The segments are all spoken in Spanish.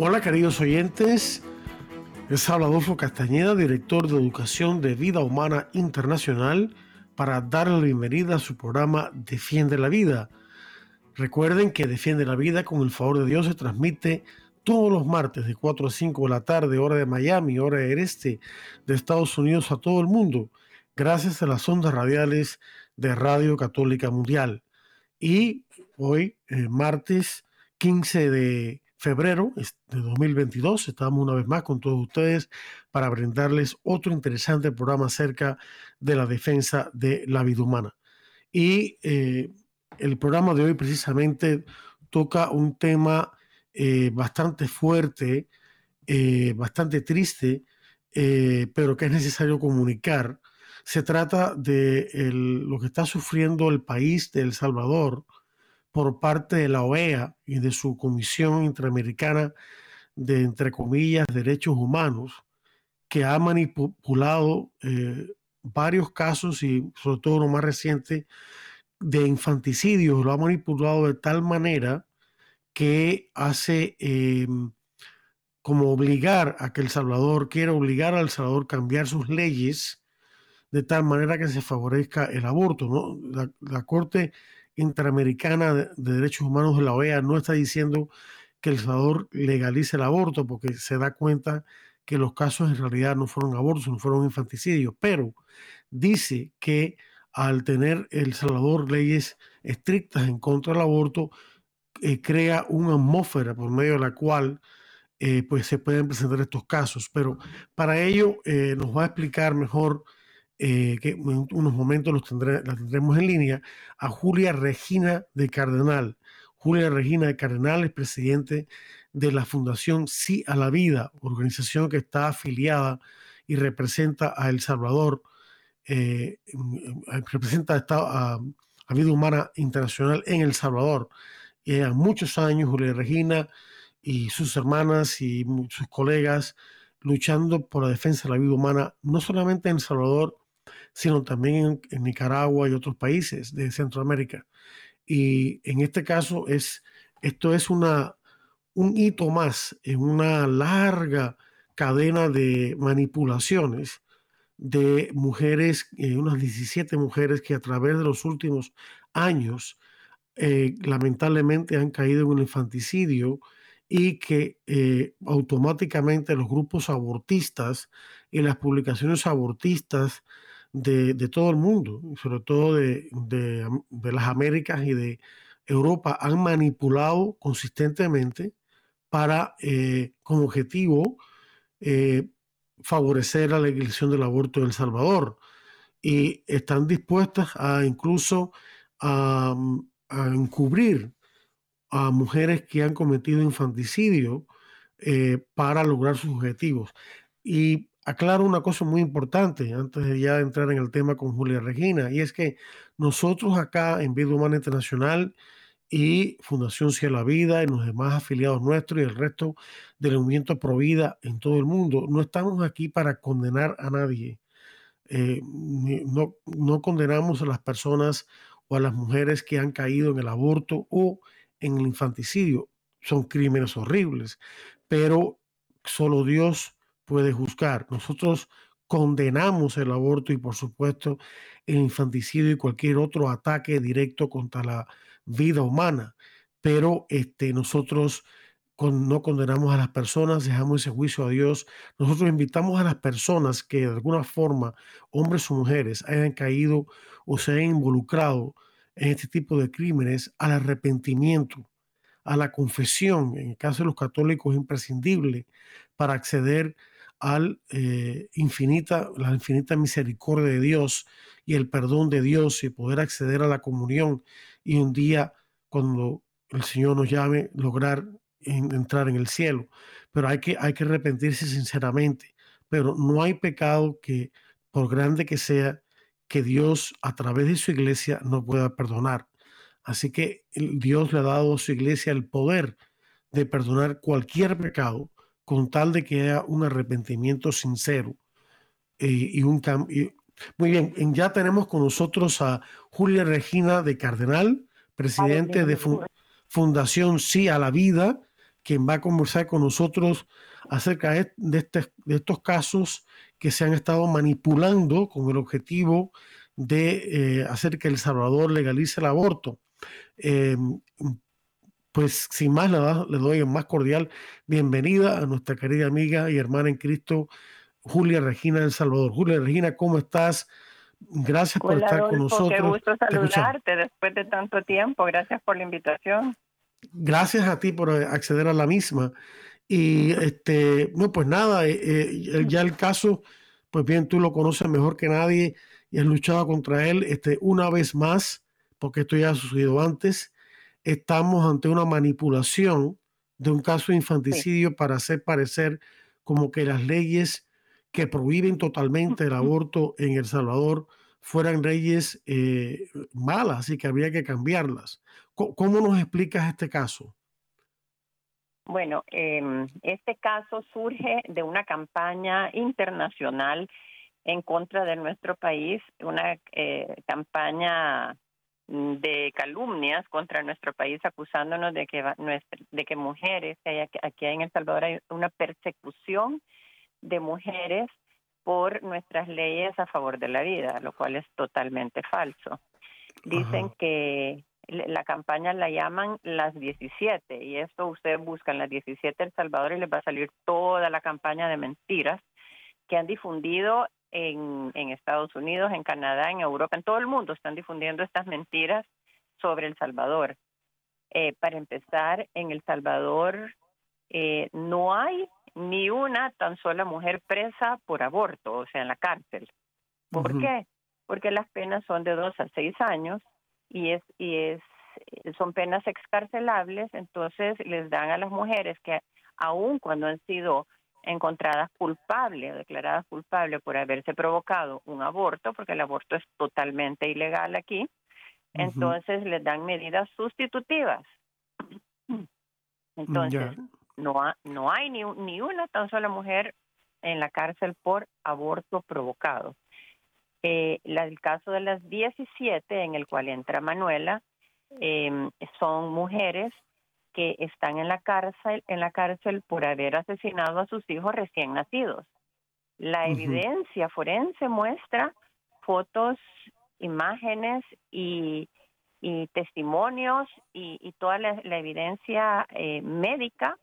Hola queridos oyentes, es Adolfo Castañeda, director de Educación de Vida Humana Internacional, para darle la bienvenida a su programa Defiende la Vida. Recuerden que Defiende la Vida con el favor de Dios se transmite todos los martes de 4 a 5 de la tarde, hora de Miami, hora del este de Estados Unidos a todo el mundo, gracias a las ondas radiales de Radio Católica Mundial. Y hoy, eh, martes 15 de febrero de 2022. Estamos una vez más con todos ustedes para brindarles otro interesante programa acerca de la defensa de la vida humana. Y eh, el programa de hoy precisamente toca un tema eh, bastante fuerte, eh, bastante triste, pero que es necesario comunicar. Se trata de lo que está sufriendo el país de El Salvador, por parte de la OEA y de su Comisión Interamericana de, entre comillas, Derechos Humanos, que ha manipulado eh, varios casos y sobre todo lo más reciente de infanticidios, lo ha manipulado de tal manera que hace em, como obligar a que El Salvador quiera obligar al Salvador a cambiar sus leyes de tal manera que se favorezca el aborto. ¿no? La, la Corte Interamericana de, Derechos Humanos de la OEA no está diciendo que El Salvador legalice el aborto porque se da cuenta que los casos en realidad no fueron abortos, no fueron infanticidios, pero dice que al tener El Salvador leyes estrictas en contra del aborto, eh, crea una atmósfera por medio de la cual eh, pues se pueden presentar estos casos. Pero para ello eh, nos va a explicar mejor eh, que en unos momentos los la tendremos en línea, a Julia Regina de Cardenal. Julia Regina de Cardenal es presidente de la Fundación Sí a la Vida, organización que está afiliada y representa a El Salvador, eh, representa a, a, Vida Humana Internacional en El Salvador. Y a muchos años Julia Regina y sus hermanas y sus colegas luchando por la defensa de la vida humana, no solamente en El Salvador, sino también en, Nicaragua y otros países de Centroamérica. Y en este caso es, esto es una, un hito más en una larga cadena de manipulaciones de mujeres, eh, unas 17 mujeres que a través de los últimos años eh, lamentablemente han caído en un infanticidio y que eh, automáticamente los grupos abortistas y las publicaciones abortistas de, todo el mundo, sobre todo de, las Américas y de Europa, han manipulado consistentemente para, eh, con objetivo, eh, favorecer la legalización del aborto en El Salvador. Y están dispuestas a incluso a, encubrir a mujeres que han cometido infanticidio eh, para lograr sus objetivos. Y aclaro una cosa muy importante antes de ya entrar en el tema con Julia Regina, y es que nosotros acá en Vida Humana Internacional y Fundación Cielo la Vida y los demás afiliados nuestros y el resto del movimiento Pro Vida en todo el mundo, no estamos aquí para condenar a nadie. Eh, no, no condenamos a las personas o a las mujeres que han caído en el aborto o en el infanticidio. Son crímenes horribles, pero solo Dios puede juzgar. Nosotros condenamos el aborto y por supuesto el infanticidio y cualquier otro ataque directo contra la vida humana, pero este, nosotros no condenamos a las personas, dejamos ese juicio a Dios. Nosotros invitamos a las personas que de alguna forma, hombres o mujeres, hayan caído o se hayan involucrado en este tipo de crímenes al arrepentimiento, a la confesión. En el caso de los católicos es imprescindible para acceder al eh, infinita, la infinita misericordia de Dios y el perdón de Dios y poder acceder a la comunión y un día cuando el Señor nos llame lograr entrar en el cielo, pero hay que, hay que arrepentirse sinceramente. Pero no hay pecado que, por grande que sea, que Dios a través de su iglesia no pueda perdonar. Así que Dios le ha dado a su iglesia el poder de perdonar cualquier pecado con tal de que haya un arrepentimiento sincero eh, y un cambio. Muy bien, ya tenemos con nosotros a Julia Regina de Cardenal, presidente de Fundación Sí a la Vida, quien va a conversar con nosotros acerca de, este, estos casos que se han estado manipulando con el objetivo de eh, hacer que El Salvador legalice el aborto. Em, pues sin más le doy más cordial bienvenida a nuestra querida amiga y hermana en Cristo, Julia Regina del Salvador. Julia Regina, ¿cómo estás? Gracias por estar con nosotros. Qué gusto saludarte después de tanto tiempo. Gracias por la invitación. Gracias a ti por acceder a la misma. Y este, no, pues nada, eh, eh, ya el caso, pues bien, tú lo conoces mejor que nadie y has luchado contra él. Este, una vez más, porque esto ya ha sucedido antes, estamos ante una manipulación de un caso de infanticidio para hacer parecer como que las leyes que prohíben totalmente el aborto en El Salvador fueran leyes eh, malas y que habría que cambiarlas. ¿Cómo, nos explicas este caso? Bueno, em, este caso surge de una campaña internacional en contra de nuestro país, una eh, campaña de calumnias contra nuestro país acusándonos de que de que mujeres que aquí en El Salvador hay una persecución de mujeres por nuestras leyes a favor de la vida, lo cual es totalmente falso. Dicen que la campaña la llaman las 17 y esto ustedes buscan las 17 El Salvador y les va a salir toda la campaña de mentiras que han difundido en, en Estados Unidos, en Canadá, en Europa, en todo el mundo están difundiendo estas mentiras sobre El Salvador. Eh, para empezar, en El Salvador eh, no hay ni una tan sola mujer presa por aborto, o sea, en la cárcel. ¿Por qué? Porque las penas son de dos a seis años y es y es son penas excarcelables, entonces les dan a las mujeres que aun cuando han sido encontradas culpables o declaradas culpables por haberse provocado un aborto, porque el aborto es totalmente ilegal aquí, entonces les dan medidas sustitutivas. Entonces, no, no hay ni, ni una tan sola mujer en la cárcel por aborto provocado. Eh, el caso de las 17 en el cual entra Manuela eh, son mujeres que están en la cárcel, en la cárcel por haber asesinado a sus hijos recién nacidos. La evidencia forense muestra fotos, imágenes y, testimonios y, toda la, evidencia eh, médica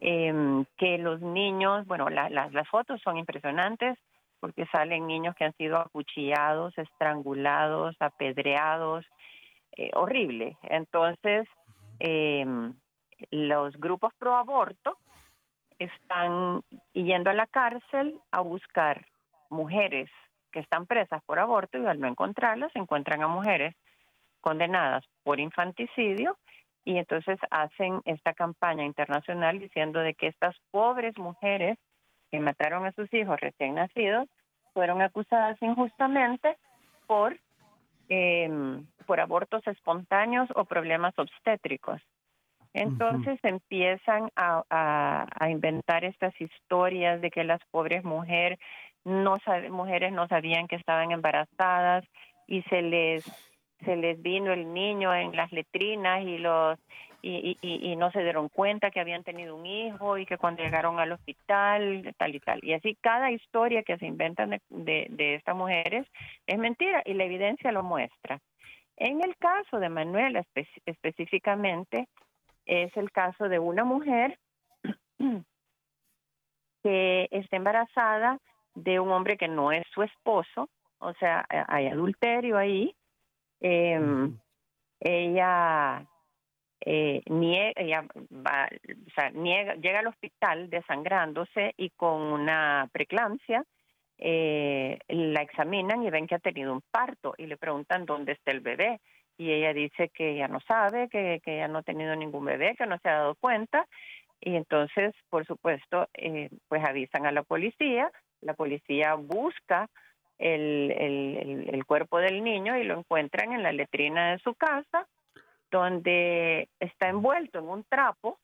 em, que los niños, bueno, las fotos son impresionantes porque salen niños que han sido acuchillados, estrangulados, apedreados, eh, horrible. Entonces, eh, los grupos pro aborto están yendo a la cárcel a buscar mujeres que están presas por aborto y al no encontrarlas encuentran a mujeres condenadas por infanticidio y entonces hacen esta campaña internacional diciendo de que estas pobres mujeres que mataron a sus hijos recién nacidos fueron acusadas injustamente por eh, por abortos espontáneos o problemas obstétricos. Entonces empiezan a, inventar estas historias de que las pobres mujeres no mujeres no sabían que estaban embarazadas y se les se les vino el niño en las letrinas y los y, y, no se dieron cuenta que habían tenido un hijo y que cuando llegaron al hospital, tal y tal. Y así cada historia que se inventan de, de, estas mujeres es mentira y la evidencia lo muestra. En el caso de Manuela específicamente, es el caso de una mujer que está embarazada de un hombre que no es su esposo, o sea, hay adulterio ahí. Eh, ella eh, niega, o sea, niega, llega al hospital desangrándose y con una preeclampsia, eh, la examinan y ven que ha tenido un parto y le preguntan dónde está el bebé. Y ella dice que ya no sabe, que, que ella no ha tenido ningún bebé, que no se ha dado cuenta. Y entonces, por supuesto, eh, pues avisan a la policía, la policía busca el, el, el, cuerpo del niño y lo encuentran en la letrina de su casa, donde está envuelto en un trapo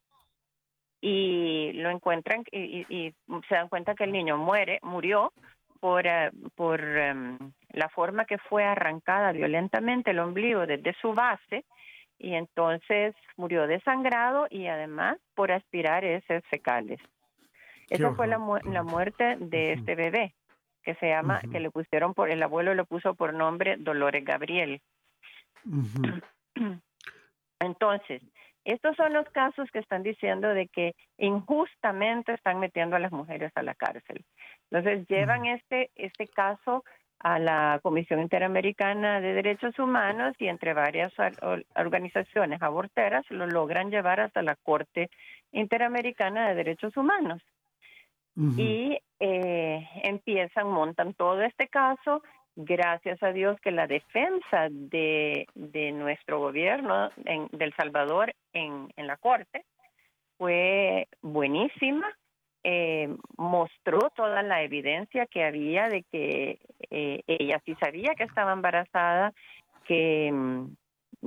y lo encuentran y, y, se dan cuenta que el niño muere, murió por, eh, por em, la forma que fue arrancada violentamente el ombligo desde su base y entonces murió desangrado y además por aspirar heces fecales. Esa fue la, la muerte de este bebé que se llama, que le pusieron por, el abuelo le puso por nombre Dolores Gabriel. Entonces, estos son los casos que están diciendo de que injustamente están metiendo a las mujeres a la cárcel. Entonces, llevan este, este caso a la Comisión Interamericana de Derechos Humanos y entre varias organizaciones aborteras lo logran llevar hasta la Corte Interamericana de Derechos Humanos. Y eh, empiezan, montan todo este caso, gracias a Dios que la defensa de, de nuestro gobierno en, del Salvador en, en la Corte fue buenísima eh, mostró toda la evidencia que había de que eh, ella sí sabía que estaba embarazada, que,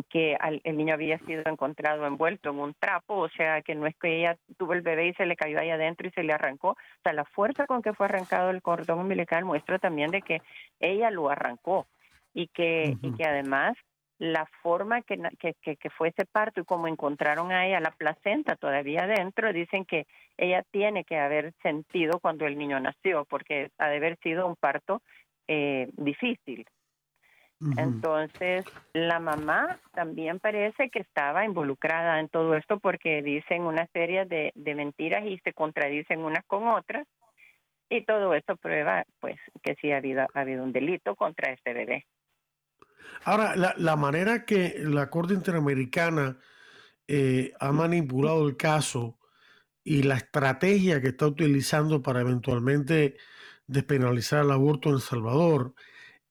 que el niño había sido encontrado envuelto en un trapo, o sea que no es que ella tuvo el bebé y se le cayó ahí adentro y se le arrancó, o sea, la fuerza con que fue arrancado el cordón umbilical muestra también de que ella lo arrancó y que, y que además la forma que, que, que, fue ese parto y como encontraron a ella la placenta todavía adentro, dicen que ella tiene que haber sentido cuando el niño nació, porque ha de haber sido un parto eh, difícil. Entonces, la mamá también parece que estaba involucrada en todo esto porque dicen una serie de, de mentiras y se contradicen unas con otras. Y todo esto prueba pues que sí ha habido, ha habido un delito contra este bebé. Ahora, la, la manera que la Corte Interamericana eh, ha manipulado el caso y la estrategia que está utilizando para eventualmente despenalizar el aborto en El Salvador,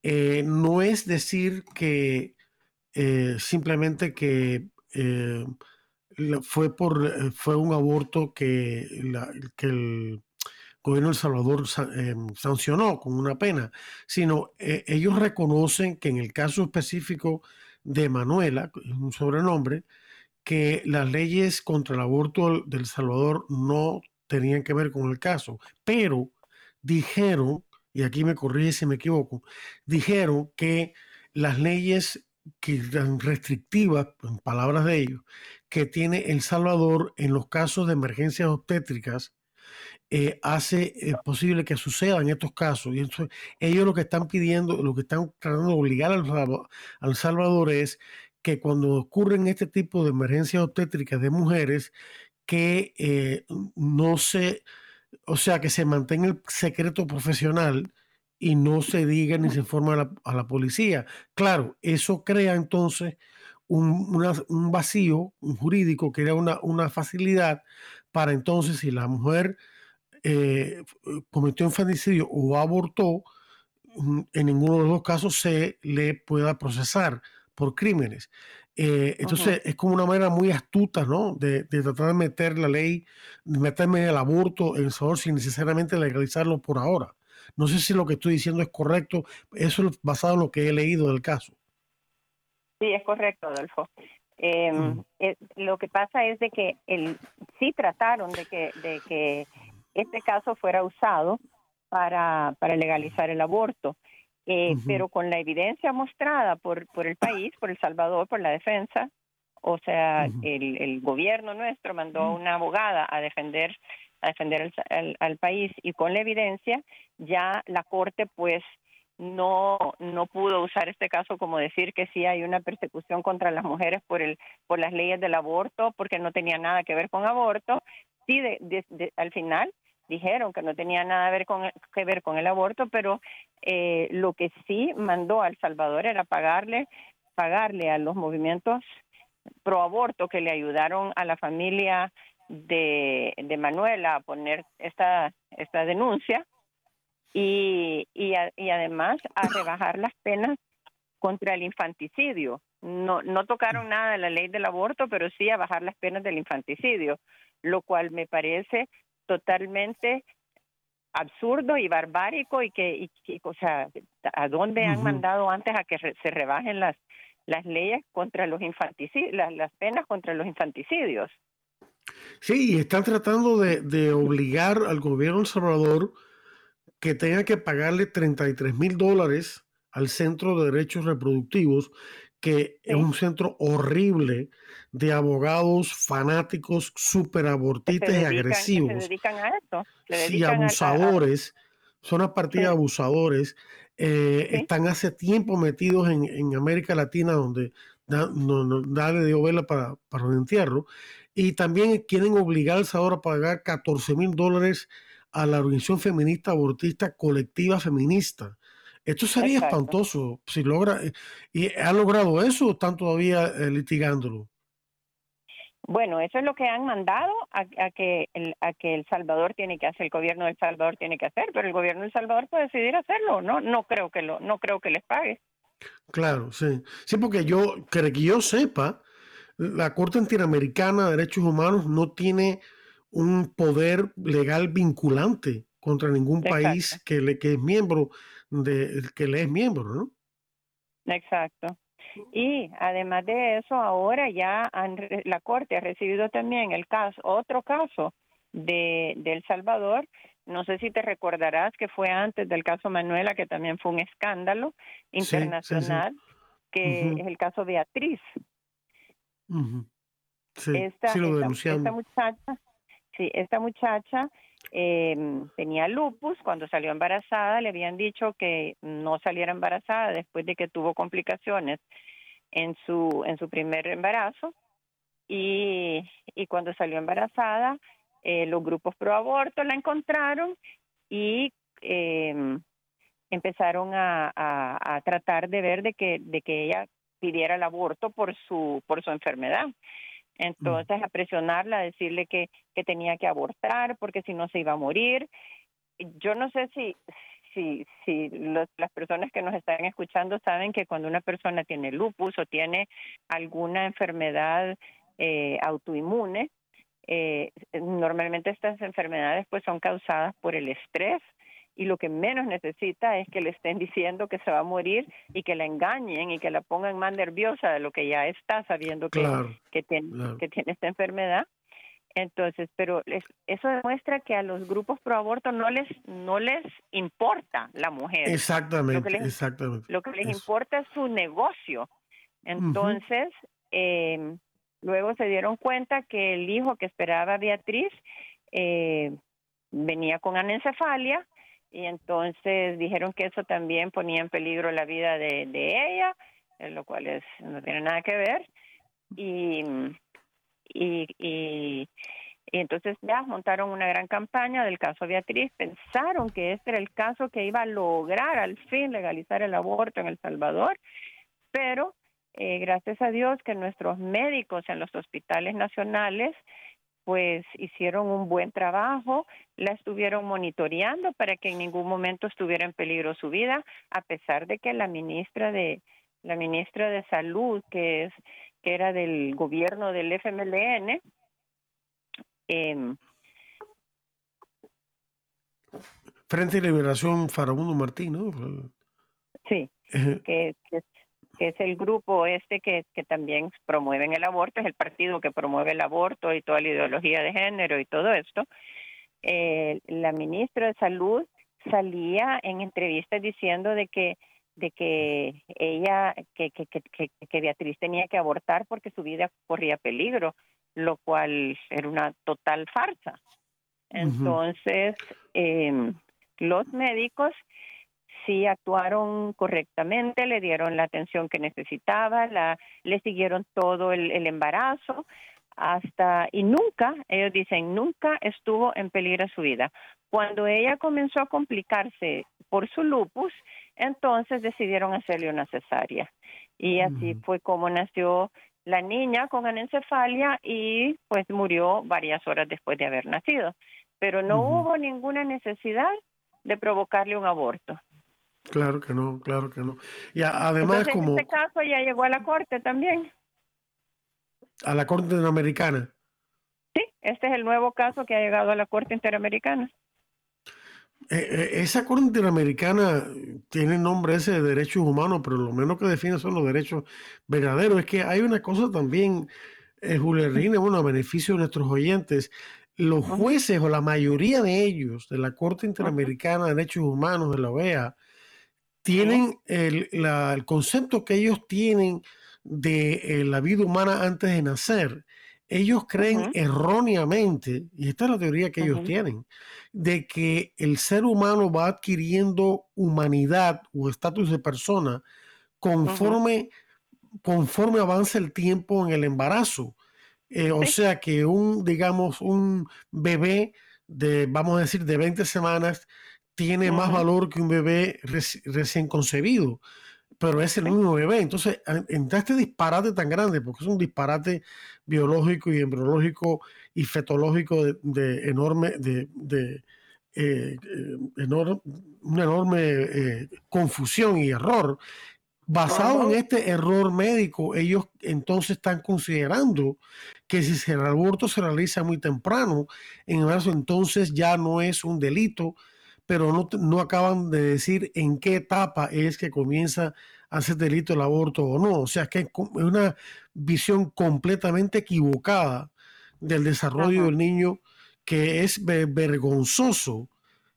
eh, no es decir que eh, simplemente que fue por fue un aborto que, el gobierno de El Salvador eh, sancionó con una pena, sino eh, ellos reconocen que en el caso específico de Manuela, un sobrenombre, que las leyes contra el aborto del Salvador no tenían que ver con el caso, pero dijeron, y aquí me corrige si me equivoco, dijeron que las leyes que restrictivas, en palabras de ellos, que tiene El Salvador en los casos de emergencias obstétricas eh, hace eh, posible que sucedan estos casos. Y ellos lo que están pidiendo, lo que están tratando de obligar al, Salvador es que cuando ocurren este tipo de emergencias obstétricas de mujeres, que eh, no se, o sea, que se mantenga el secreto profesional y no se diga ni se informe a la, policía. Claro, eso crea entonces un, un vacío jurídico, crea una, una facilidad para entonces si la mujer eh, cometió infanticidio o abortó, mm, en ninguno de los dos casos se le pueda procesar por crímenes. Eh, entonces es como una manera muy astuta, ¿no? De, tratar de meter la ley, de meterme el aborto en El sin necesariamente legalizarlo por ahora. No sé si lo que estoy diciendo es correcto. Eso es basado en lo que he leído del caso. Sí, es correcto, Adolfo. Em, eh, lo que pasa es de que el, sí trataron de que, de que este caso fuera usado para, para legalizar el aborto. Eh, pero con la evidencia mostrada por, por el país, por El Salvador, por la defensa, o sea, el, el gobierno nuestro mandó una abogada a defender a defender al, país y con la evidencia ya la corte pues no no pudo usar este caso como decir que sí hay una persecución contra las mujeres por el por las leyes del aborto porque no tenía nada que ver con aborto. Sí de, al final dijeron que no tenía nada con, que ver con el aborto, pero eh, lo que sí mandó a El Salvador era pagarle, pagarle a los movimientos pro aborto que le ayudaron a la familia de, de Manuela a poner esta, esta denuncia y, y, y además a rebajar las penas contra el infanticidio, no, no tocaron nada de la ley del aborto, pero sí a bajar las penas del infanticidio, lo cual me parece totalmente absurdo y barbárico y que, y, o sea, ¿a dónde han mandado antes a que se rebajen las las leyes contra los infanticidios, las, penas contra los infanticidios? Sí, y están tratando de, de obligar al gobierno de El Salvador que tenga que pagarle 33 mil dólares al Centro de Derechos Reproductivos, que es un centro horrible de abogados fanáticos, superabortistas y agresivos. se dedican a esto. sí, abusadores. Son a partir de abusadores. Eh, están hace tiempo metidos en, en América Latina, donde da, no, no, dio vela para, para un entierro. Y también quieren obligarse ahora a pagar 14 mil dólares a la organización feminista abortista colectiva feminista. Esto sería espantoso si logra. Eh, ¿Y ha logrado eso o están todavía eh, litigándolo? Bueno, eso es lo que han mandado a, que el, a que El Salvador tiene que hacer, el gobierno de El Salvador tiene que hacer, pero el gobierno de El Salvador puede decidir hacerlo, no no creo que lo no creo que les pague. Claro, sí. Sí, porque yo que yo sepa, la Corte Interamericana de Derechos Humanos no tiene un poder legal vinculante contra ningún país que le que es miembro de que le es miembro, ¿no? Exacto. Y además de eso, ahora ya la Corte ha recibido también el caso, otro caso de, de El Salvador. No sé si te recordarás que fue antes del caso Manuela, que también fue un escándalo internacional, que es el caso Beatriz. esta, esta, muchacha, sí, esta muchacha eh, tenía lupus, cuando salió embarazada le habían dicho que no saliera embarazada después de que tuvo complicaciones en su, en su primer embarazo y, y cuando salió embarazada eh, los grupos pro aborto la encontraron y eh, empezaron a, a, a, tratar de ver de que, de que ella pidiera el aborto por su, por su enfermedad. Entonces, a presionarla, a decirle que, que tenía que abortar porque si no se iba a morir. Yo no sé si, si, si las personas que nos están escuchando saben que cuando una persona tiene lupus o tiene alguna enfermedad eh, autoinmune, eh, normalmente estas enfermedades pues son causadas por el estrés y lo que menos necesita es que le estén diciendo que se va a morir y que la engañen y que la pongan más nerviosa de lo que ya está sabiendo que, que, tiene, que tiene esta enfermedad. Entonces, pero eso demuestra que a los grupos pro aborto no les no les importa la mujer. Exactamente, lo que les, exactamente. Lo que les importa es su negocio. Entonces, eh, luego se dieron cuenta que el hijo que esperaba Beatriz eh, venía con anencefalia y entonces dijeron que eso también ponía en peligro la vida de, ella, lo cual es no tiene nada que ver. Y, y, y, entonces ya montaron una gran campaña del caso Beatriz, pensaron que este era el caso que iba a lograr al fin legalizar el aborto en El Salvador, pero eh, gracias a Dios que nuestros médicos en los hospitales nacionales pues hicieron un buen trabajo, la estuvieron monitoreando para que en ningún momento estuviera en peligro su vida, a pesar de que la ministra de la ministra de salud, que es que era del gobierno del FMLN, eh, Frente a Liberación Farabundo Martín, ¿no? Sí, que, que, que es el grupo este que, que también promueven el aborto, es el partido que promueve el aborto y toda la ideología de género y todo esto, eh, la ministra de Salud salía en entrevistas diciendo de que de que ella que, que, que, que, Beatriz tenía que abortar porque su vida corría peligro, lo cual era una total farsa. Entonces, eh, los médicos sí actuaron correctamente, le dieron la atención que necesitaba, la, le siguieron todo el, embarazo hasta y nunca, ellos dicen, nunca estuvo en peligro su vida. Cuando ella comenzó a complicarse por su lupus, entonces decidieron hacerle una cesárea. Y así fue como nació la niña con anencefalia y pues murió varias horas después de haber nacido. Pero no hubo ninguna necesidad de provocarle un aborto. Claro que no, claro que no. Y además Entonces, como... Este caso ya llegó a la corte también. A la Corte Interamericana. Sí, este es el nuevo caso que ha llegado a la Corte Interamericana. Eh, eh, esa Corte Interamericana tiene nombre ese de derechos humanos, pero lo menos que define son los derechos verdaderos. Es que hay una cosa también, eh, Julia Reina, bueno, a beneficio de nuestros oyentes. Los jueces o la mayoría de ellos de la Corte Interamericana de Derechos Humanos de la OEA tienen el, el concepto que ellos tienen de la vida humana antes de nacer ellos creen erróneamente, y esta es la teoría que ellos tienen, de que el ser humano va adquiriendo humanidad o estatus de persona conforme, conforme avanza el tiempo en el embarazo. Eh, o sea que un, digamos, un bebé de, vamos a decir, de 20 semanas tiene más valor que un bebé recién concebido pero es el mismo bebé. Entonces, entra este disparate tan grande, porque es un disparate biológico y embriológico y fetológico de, enorme, de, eh, eh, una enorme eh, confusión y error. Basado en este error médico, ellos entonces están considerando que si el aborto se realiza muy temprano, en el caso entonces ya no es un delito, pero no, no acaban de decir en qué etapa es que comienza a ser delito el aborto o no. O sea, que es una visión completamente equivocada del desarrollo del niño que es vergonzoso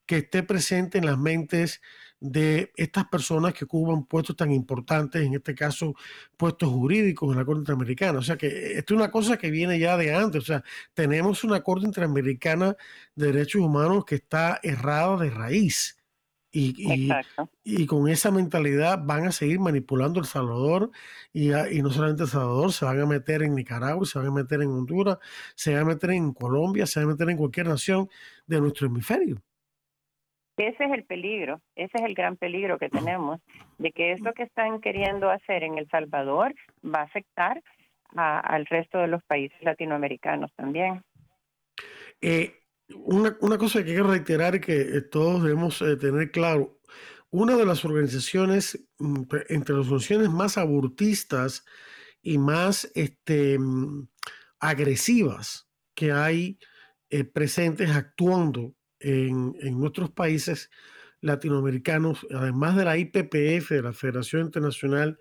que esté presente en las mentes de estas personas que ocupan puestos tan importantes, en este caso puestos jurídicos en la Corte Interamericana. O sea que esto es una cosa que viene ya de antes. O sea, tenemos una Corte Interamericana de Derechos Humanos que está errada de raíz. Y, y, con esa mentalidad van a seguir manipulando El Salvador y, y, no solamente El Salvador, se van a meter en Nicaragua, se van a meter en Honduras, se van a meter en Colombia, se van a meter en cualquier nación de nuestro hemisferio. Ese es el peligro, ese es el gran peligro que tenemos, de que esto que están queriendo hacer en El Salvador va a afectar al resto de los países latinoamericanos también. Eh, una, cosa que quiero reiterar que eh, todos debemos eh, tener claro, una de las organizaciones, mm, entre las organizaciones más abortistas y más este, mm, agresivas que hay presentes actuando en, nuestros países latinoamericanos, además de la IPPF, de la Federación Internacional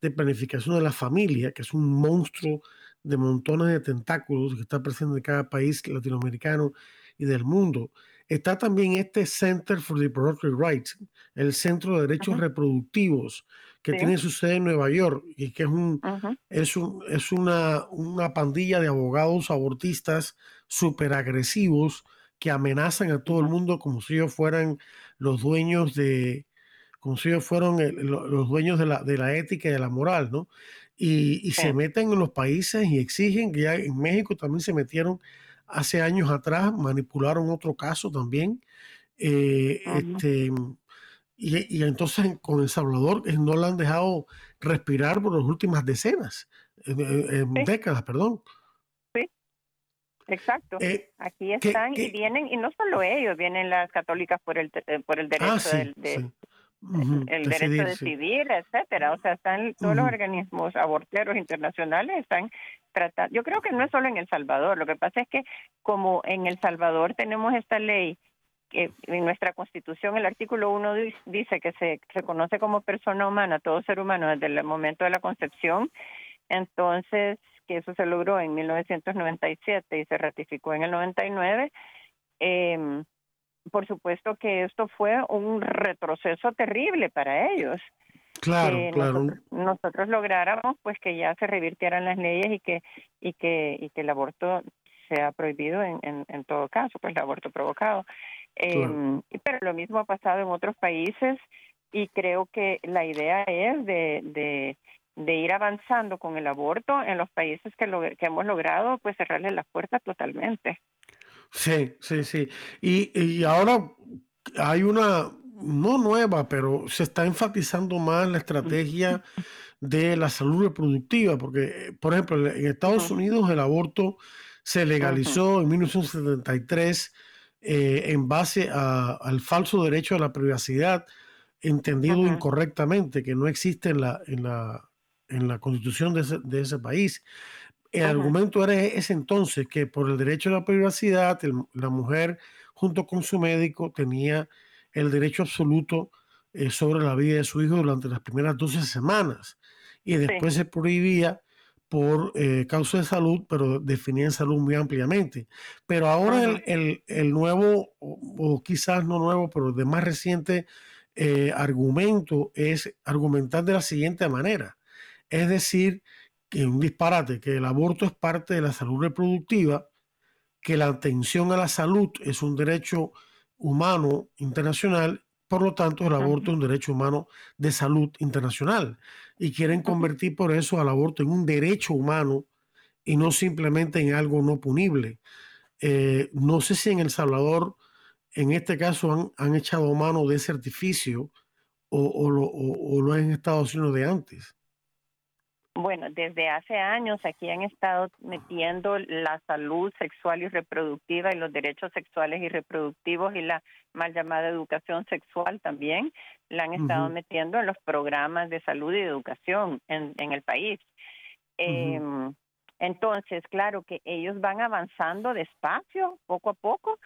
de Planificación de la Familia, que es un monstruo de montones de tentáculos que está presente en cada país latinoamericano y del mundo. Está también este Center for Reproductive Rights, el Centro de Derechos Reproductivos, que tiene su sede en Nueva York y que es, un, es, un, es una, una pandilla de abogados abortistas súper agresivos que amenazan a todo el mundo como si ellos fueran los dueños de, como si ellos fueran los dueños de la, de la ética y de la moral, ¿no? Y, se meten en los países y exigen que ya en México también se metieron hace años atrás, manipularon otro caso también. Eh, este, y, y, entonces con El Salvador eh, no la han dejado respirar por las últimas decenas, décadas, perdón. Exacto. Eh, Aquí están y vienen, y no solo ellos, vienen las católicas por el, eh, por el derecho ah, del, de, el derecho de decidir, etcétera. O sea, están todos los organismos aborteros internacionales están tratando. Yo creo que no es solo en El Salvador. Lo que pasa es que como en El Salvador tenemos esta ley que en nuestra constitución el artículo 1 dice que se reconoce como persona humana todo ser humano desde el momento de la concepción, entonces que eso se logró en 1997 y se ratificó en el 99, eh, por supuesto que esto fue un retroceso terrible para ellos. Claro, claro. Nosotros, lográramos pues que ya se revirtieran las leyes y que y que y que el aborto sea prohibido en, en, todo caso, pues el aborto provocado. Eh, pero lo mismo ha pasado en otros países y creo que la idea es de, de de ir avanzando con el aborto en los países que, hemos logrado, pues cerrarle las puertas totalmente. Sí, sí, sí. Y, y ahora hay una, no nueva, pero se está enfatizando más la estrategia de la salud reproductiva, porque, por ejemplo, en Estados Unidos el aborto se legalizó en 1973 eh, en base a, al falso derecho a la privacidad entendido incorrectamente, que no existe en la, en la, en la constitución de ese, país. El argumento era ese entonces, que por el derecho a la privacidad, la mujer junto con su médico tenía el derecho absoluto eh, sobre la vida de su hijo durante las primeras 12 semanas y después se prohibía por eh, causa de salud, pero definía salud muy ampliamente. Pero ahora el, el, nuevo, o, quizás no nuevo, pero de más reciente eh, argumento es argumentar de la siguiente manera. Es decir, que un disparate, que el aborto es parte de la salud reproductiva, que la atención a la salud es un derecho humano internacional por lo tanto, el aborto es un derecho humano de salud internacional y quieren convertir por eso al aborto en un derecho humano y no simplemente en algo no punible. Eh, no sé si en El Salvador, en este caso, han, echado mano de ese artificio o, lo, o lo han estado haciendo de antes. Bueno, desde hace años aquí han estado metiendo la salud sexual y reproductiva y los derechos sexuales y reproductivos y la mal llamada educación sexual también, la han estado metiendo en los programas de salud y educación en, en el país. Em, entonces, claro que ellos van avanzando despacio, poco a poco,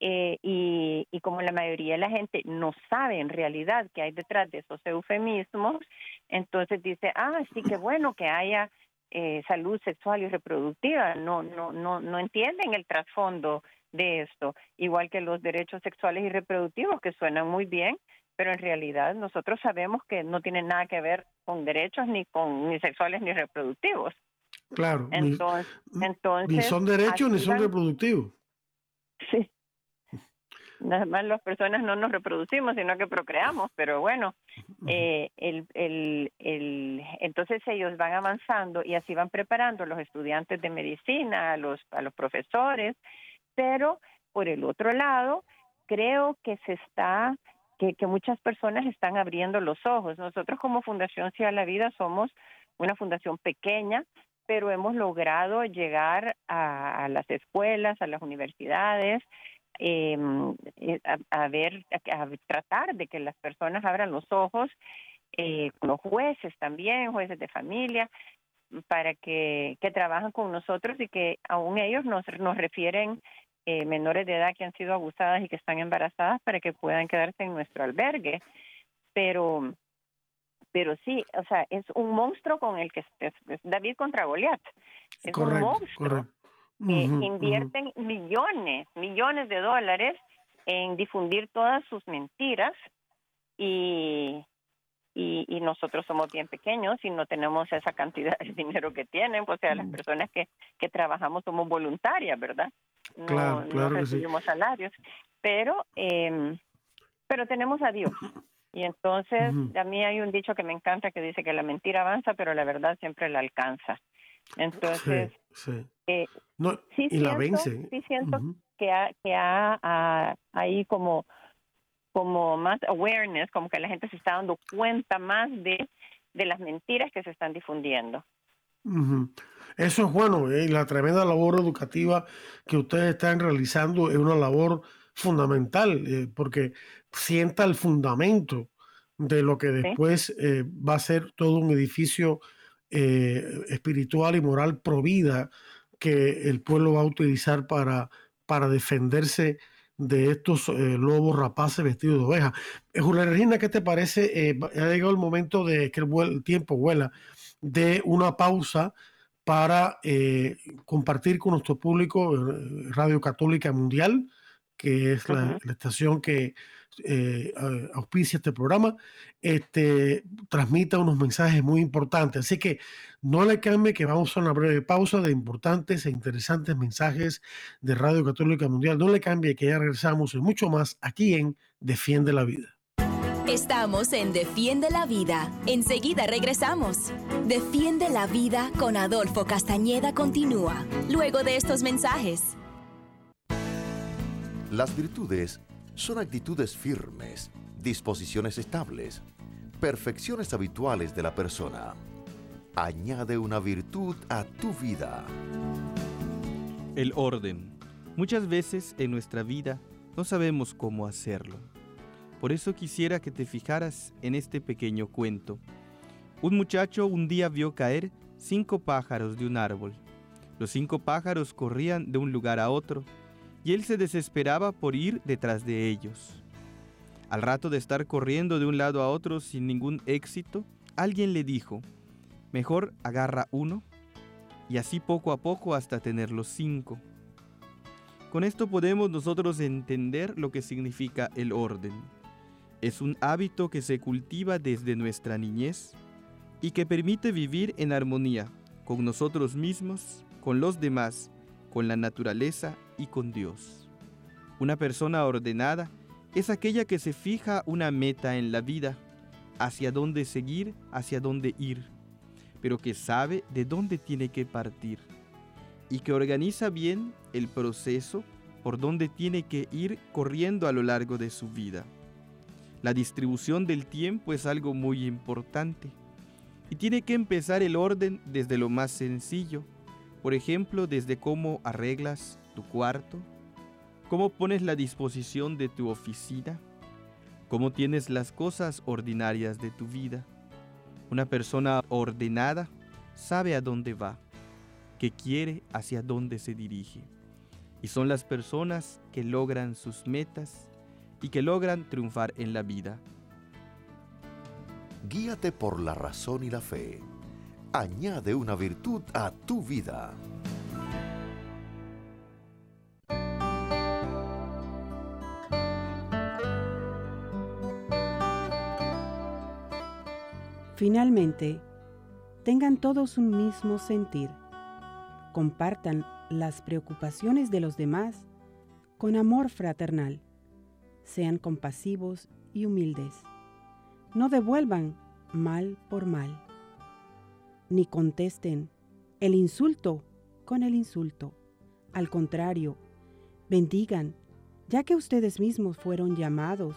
eh, y, y, como la mayoría de la gente no sabe en realidad qué hay detrás de esos eufemismos, entonces dice, ah, sí, que bueno que haya eh, salud sexual y reproductiva. No, no, no, no entienden el trasfondo de esto, igual que los derechos sexuales y reproductivos que suenan muy bien, pero en realidad nosotros sabemos que no tienen nada que ver con derechos ni con ni sexuales ni reproductivos. Claro. Entonces, ni, entonces ni son derechos ni son reproductivos. Sí. Nada más las personas no nos reproducimos, sino que procreamos, pero bueno, eh, el, el, el, entonces ellos van avanzando y así van preparando a los estudiantes de medicina, a los, a los profesores, pero por el otro lado, creo que se está, que, que muchas personas están abriendo los ojos. Nosotros como Fundación Ciudad la Vida somos una fundación pequeña, pero hemos logrado llegar a, a las escuelas, a las universidades, eh, a, ver, a, tratar de que las personas abran los ojos, eh, los jueces también, jueces de familia, para que, que trabajan con nosotros y que aún ellos nos, nos refieren eh, menores de edad que han sido abusadas y que están embarazadas para que puedan quedarse en nuestro albergue. Pero, pero sí, o sea, es un monstruo con el que es, David contra Goliat. Es un monstruo invierten millones, millones de dólares en difundir todas sus mentiras y, y, nosotros somos bien pequeños y no tenemos esa cantidad de dinero que tienen, pues, o sea, las mm. personas que, que trabajamos somos voluntarias, ¿verdad? No, claro, no recibimos salarios, pero, eh, pero tenemos a Dios. Y entonces, a mí hay un dicho que me encanta que dice que la mentira avanza, pero la verdad siempre la alcanza. Entonces, eh, no, sí y la vence. Sí siento que, ha, que ha, ahí como, como más awareness, como que la gente se está dando cuenta más de, de las mentiras que se están difundiendo. Eso es bueno, y la tremenda labor educativa que ustedes están realizando es una labor fundamental, eh, porque sienta el fundamento de lo que después eh, va a ser todo un edificio eh, espiritual y moral provida que el pueblo va a utilizar para, para defenderse de estos eh, lobos rapaces vestidos de oveja. Eh, Julia Regina, ¿qué te parece? Eh, ha llegado el momento de que el, tiempo vuela, de una pausa para compartir con nuestro público Radio Católica Mundial, que es la estación que eh, auspicia este programa, este, transmita unos mensajes muy importantes. Así que no le cambie que vamos a una breve pausa de importantes e interesantes mensajes de Radio Católica Mundial. No le cambie que ya regresamos y mucho más aquí en Defiende la Vida. Estamos en Defiende la Vida. Enseguida regresamos. Defiende la Vida con Adolfo Castañeda continúa, luego de estos mensajes. Las virtudes son actitudes firmes, disposiciones estables, perfecciones habituales de la persona. Añade una virtud a tu vida. El orden. Muchas veces en nuestra vida no sabemos cómo hacerlo. Por eso quisiera que te fijaras en este pequeño cuento. Un muchacho un día vio caer cinco pájaros de un árbol. Los cinco pájaros corrían de un lugar a otro, y él se desesperaba por ir detrás de ellos. Al rato de estar corriendo de un lado a otro sin ningún éxito, alguien le dijo, mejor agarra uno, y así poco a poco hasta tener los cinco. Con esto podemos nosotros entender lo que significa el orden. Es un hábito que se cultiva desde nuestra niñez y que permite vivir en armonía con nosotros mismos, con los demás, con la naturaleza y con Dios. Una persona ordenada es aquella que se fija una meta en la vida, hacia dónde seguir, hacia dónde ir, pero que sabe de dónde tiene que partir y que organiza bien el proceso por donde tiene que ir corriendo a lo largo de su vida. La distribución del tiempo es algo muy importante y tiene que empezar el orden desde lo más sencillo, por ejemplo, desde cómo arreglas tu cuarto, cómo pones la disposición de tu oficina, cómo tienes las cosas ordinarias de tu vida. Una persona ordenada sabe a dónde va, qué quiere, hacia dónde se dirige. Y son las personas que logran sus metas y que logran triunfar en la vida. Guíate por la razón y la fe. Añade una virtud a tu vida. Finalmente, tengan todos un mismo sentir. Compartan las preocupaciones de los demás con amor fraternal. Sean compasivos y humildes. No devuelvan mal por mal. Ni contesten el insulto con el insulto. Al contrario, bendigan, ya que ustedes mismos fueron llamados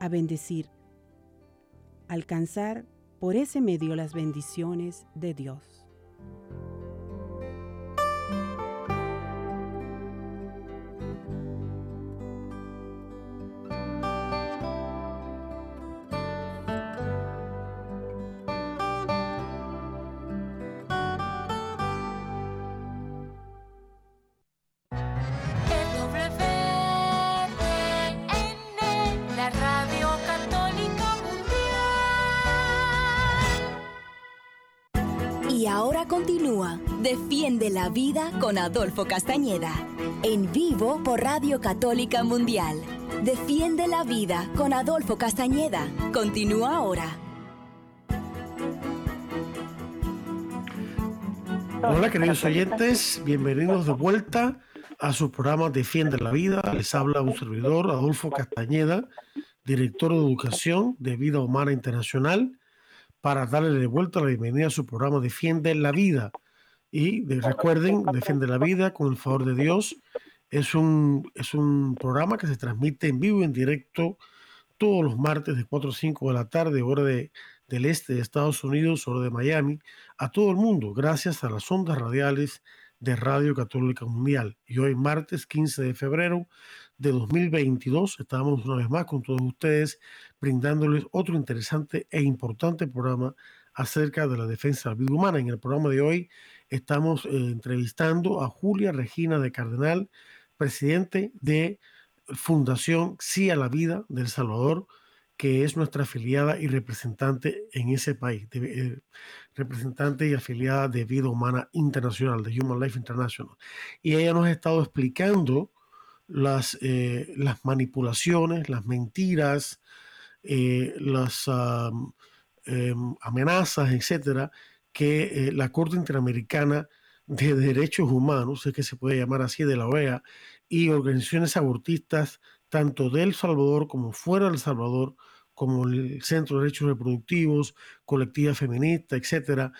a bendecir. Alcanzar por ese medio las bendiciones de Dios. Continúa Defiende la Vida con Adolfo Castañeda. En vivo por Radio Católica Mundial. Defiende la Vida con Adolfo Castañeda. Continúa ahora. Hola queridos oyentes, bienvenidos de vuelta a su programa Defiende la Vida. Les habla un servidor, Adolfo Castañeda, director de Educación de Vida Humana Internacional para darle de vuelta la bienvenida a su programa Defiende la Vida. Y recuerden, Defiende la Vida con el favor de Dios. Es un, es un programa que se transmite en vivo, en directo, todos los martes de 4 a 5 de la tarde, hora de, del este de Estados Unidos, hora de Miami, a todo el mundo, gracias a las ondas radiales de Radio Católica Mundial. Y hoy, martes 15 de febrero de 2022, estamos una vez más con todos ustedes brindándoles otro interesante e importante programa acerca de la defensa de la vida humana. En el programa de hoy estamos eh, entrevistando a Julia Regina de Cardenal, presidente de Fundación Sí a la Vida del Salvador, que es nuestra afiliada y representante en ese país, eh, representante y afiliada de Vida Humana Internacional, de Human Life International. Y ella nos ha estado explicando las, eh, las manipulaciones, las mentiras, eh, las em, amenazas, etcétera, que la Corte Interamericana de Derechos Humanos, es que se puede llamar así, de la OEA, y organizaciones abortistas tanto de El Salvador como fuera del Salvador, como el Centro de Derechos Reproductivos, Colectiva Feminista, etcétera,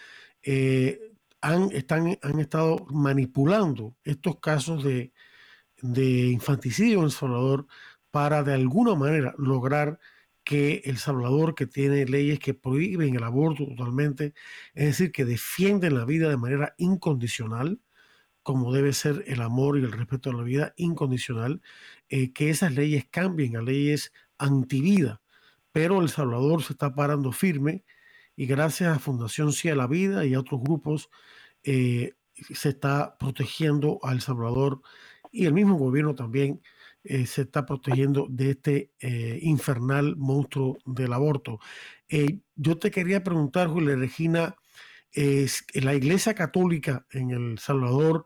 eh, han, están, han estado manipulando estos casos de, de infanticidio en El Salvador para de alguna manera lograr que El Salvador, que tiene leyes que prohíben el aborto totalmente, es decir, que defienden la vida de manera incondicional, como debe ser el amor y el respeto a la vida incondicional, eh, que esas leyes cambien a leyes antivida. Pero El Salvador se está parando firme y gracias a Fundación Sí a la Vida y a otros grupos eh, se está protegiendo a El Salvador y el mismo gobierno también eh, se está protegiendo de este eh, infernal monstruo del aborto. yo te quería preguntar, Julia Regina, la Iglesia Católica en El Salvador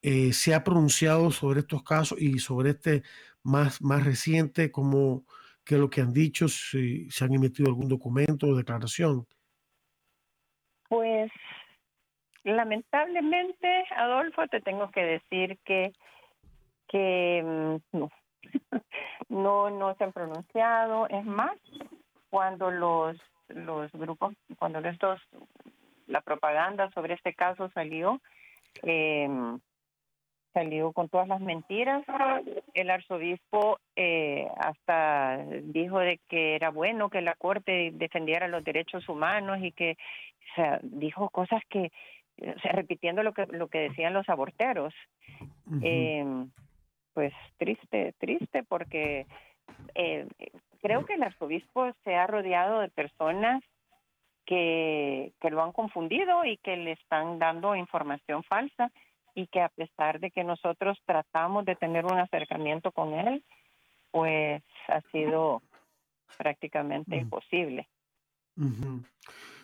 se ha pronunciado sobre estos casos y sobre este más, más reciente, como que lo que han dicho, si se han emitido algún documento o declaración. Pues lamentablemente, Adolfo, te tengo que decir que, que mm, no. no, no se han pronunciado. Es más, cuando los, los grupos, cuando estos, la propaganda sobre este caso salió, eh, salió con todas las mentiras. El arzobispo eh, hasta dijo de que era bueno que la corte defendiera los derechos humanos y que o sea, dijo cosas que o sea, repitiendo lo que lo que decían los aborteros. eh, pues triste, triste porque eh, creo que el arzobispo se ha rodeado de personas que, que lo han confundido y que le están dando información falsa y que a pesar de que nosotros tratamos de tener un acercamiento con él, pues ha sido prácticamente imposible.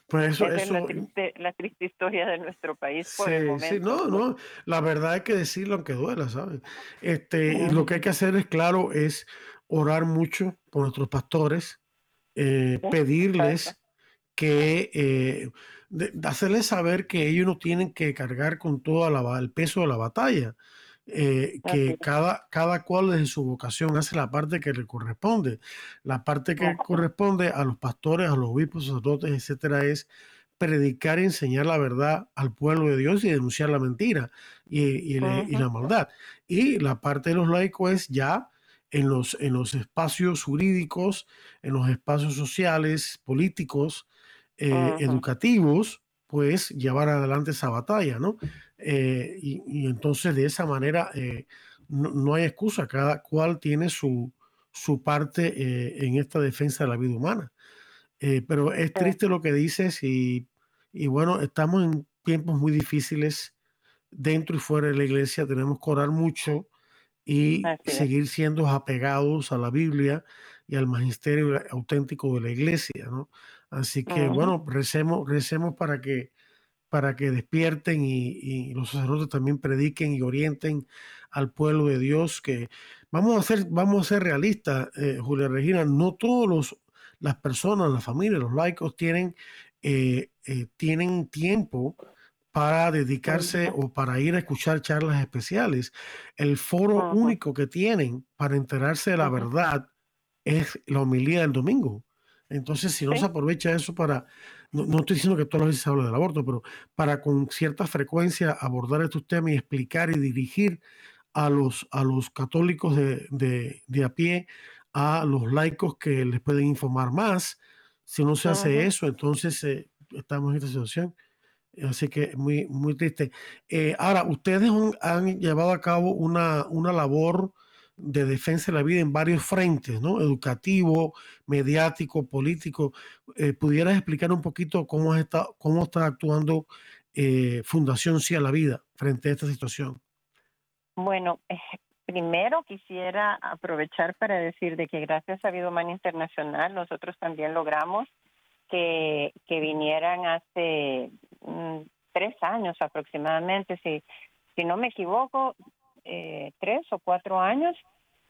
Pues eso, es la triste, historia de nuestro país por el momento. Sí, no, no, la verdad hay que decirlo aunque duela, ¿sabes? Este, Lo que hay que hacer es, claro, es orar mucho por nuestros pastores, eh, pedirles que eh, hacerles saber que ellos no tienen que cargar con todo el peso de la batalla, eh, que cada, cada cual desde su vocación hace la parte que le corresponde. La parte que corresponde a los pastores, a los obispos, sacerdotes, etcétera, es predicar y enseñar la verdad al pueblo de Dios y denunciar la mentira y, y, la maldad. Y la parte de los laicos es ya en los, en los espacios jurídicos, en los espacios sociales, políticos, eh, educativos, pues llevar adelante esa batalla, ¿no? Eh, y, entonces de esa manera eh, no, hay excusa, cada cual tiene su, su parte en esta defensa de la vida humana. pero es triste lo que dices y, y, bueno, estamos en tiempos muy difíciles dentro y fuera de la iglesia, tenemos que orar mucho y seguir siendo apegados a la Biblia y al magisterio auténtico de la iglesia, ¿no? Así que, bueno, recemos, recemos para que, para que despierten y, los sacerdotes también prediquen y orienten al pueblo de Dios. Que vamos a ser, vamos a ser realistas, eh, Julia Regina, no todos las personas, las familias, los laicos tienen, eh, eh, tienen tiempo para dedicarse o para ir a escuchar charlas especiales. El foro único que tienen para enterarse de la verdad es la homilía del domingo. Entonces, si no se aprovecha eso para, no, estoy diciendo que todas las veces se habla del aborto, pero para con cierta frecuencia abordar estos temas y explicar y dirigir a los, a los católicos de, de, a pie, a los laicos que les pueden informar más. Si no se hace eso, entonces eh, estamos en esta situación. Así que muy, muy triste. Eh, ahora, ustedes han, llevado a cabo una, una labor de defensa de la vida en varios frentes, ¿no? Educativo, mediático, político. Eh, ¿Pudieras explicar un poquito cómo está, cómo está actuando eh, Fundación Sí a la Vida frente a esta situación? Bueno, primero quisiera aprovechar para decir de que gracias a Vida Humana Internacional nosotros también logramos que, que vinieran hace mm, tres años aproximadamente, si, si no me equivoco, eh, tres o cuatro años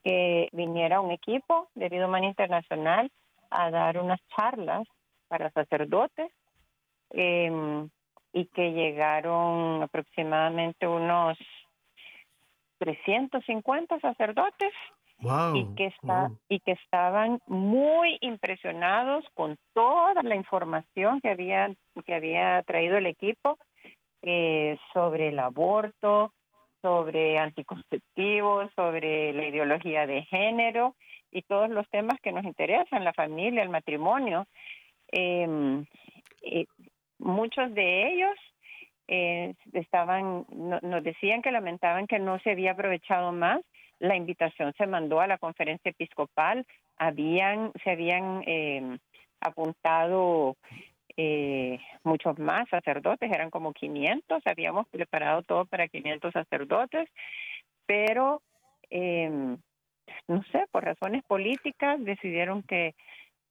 que viniera un equipo de Vida Humana Internacional a dar unas charlas para sacerdotes em, y que llegaron aproximadamente unos 350 sacerdotes y que está y que estaban muy impresionados con toda la información que había que había traído el equipo eh, sobre el aborto sobre anticonceptivos, sobre la ideología de género y todos los temas que nos interesan, la familia, el matrimonio. Em, eh, muchos de ellos eh, estaban, nos decían que lamentaban que no se había aprovechado más la invitación se mandó a la conferencia episcopal, habían, se habían eh, apuntado eh, muchos más sacerdotes, eran como 500, habíamos preparado todo para 500 sacerdotes, pero eh, no sé, por razones políticas decidieron que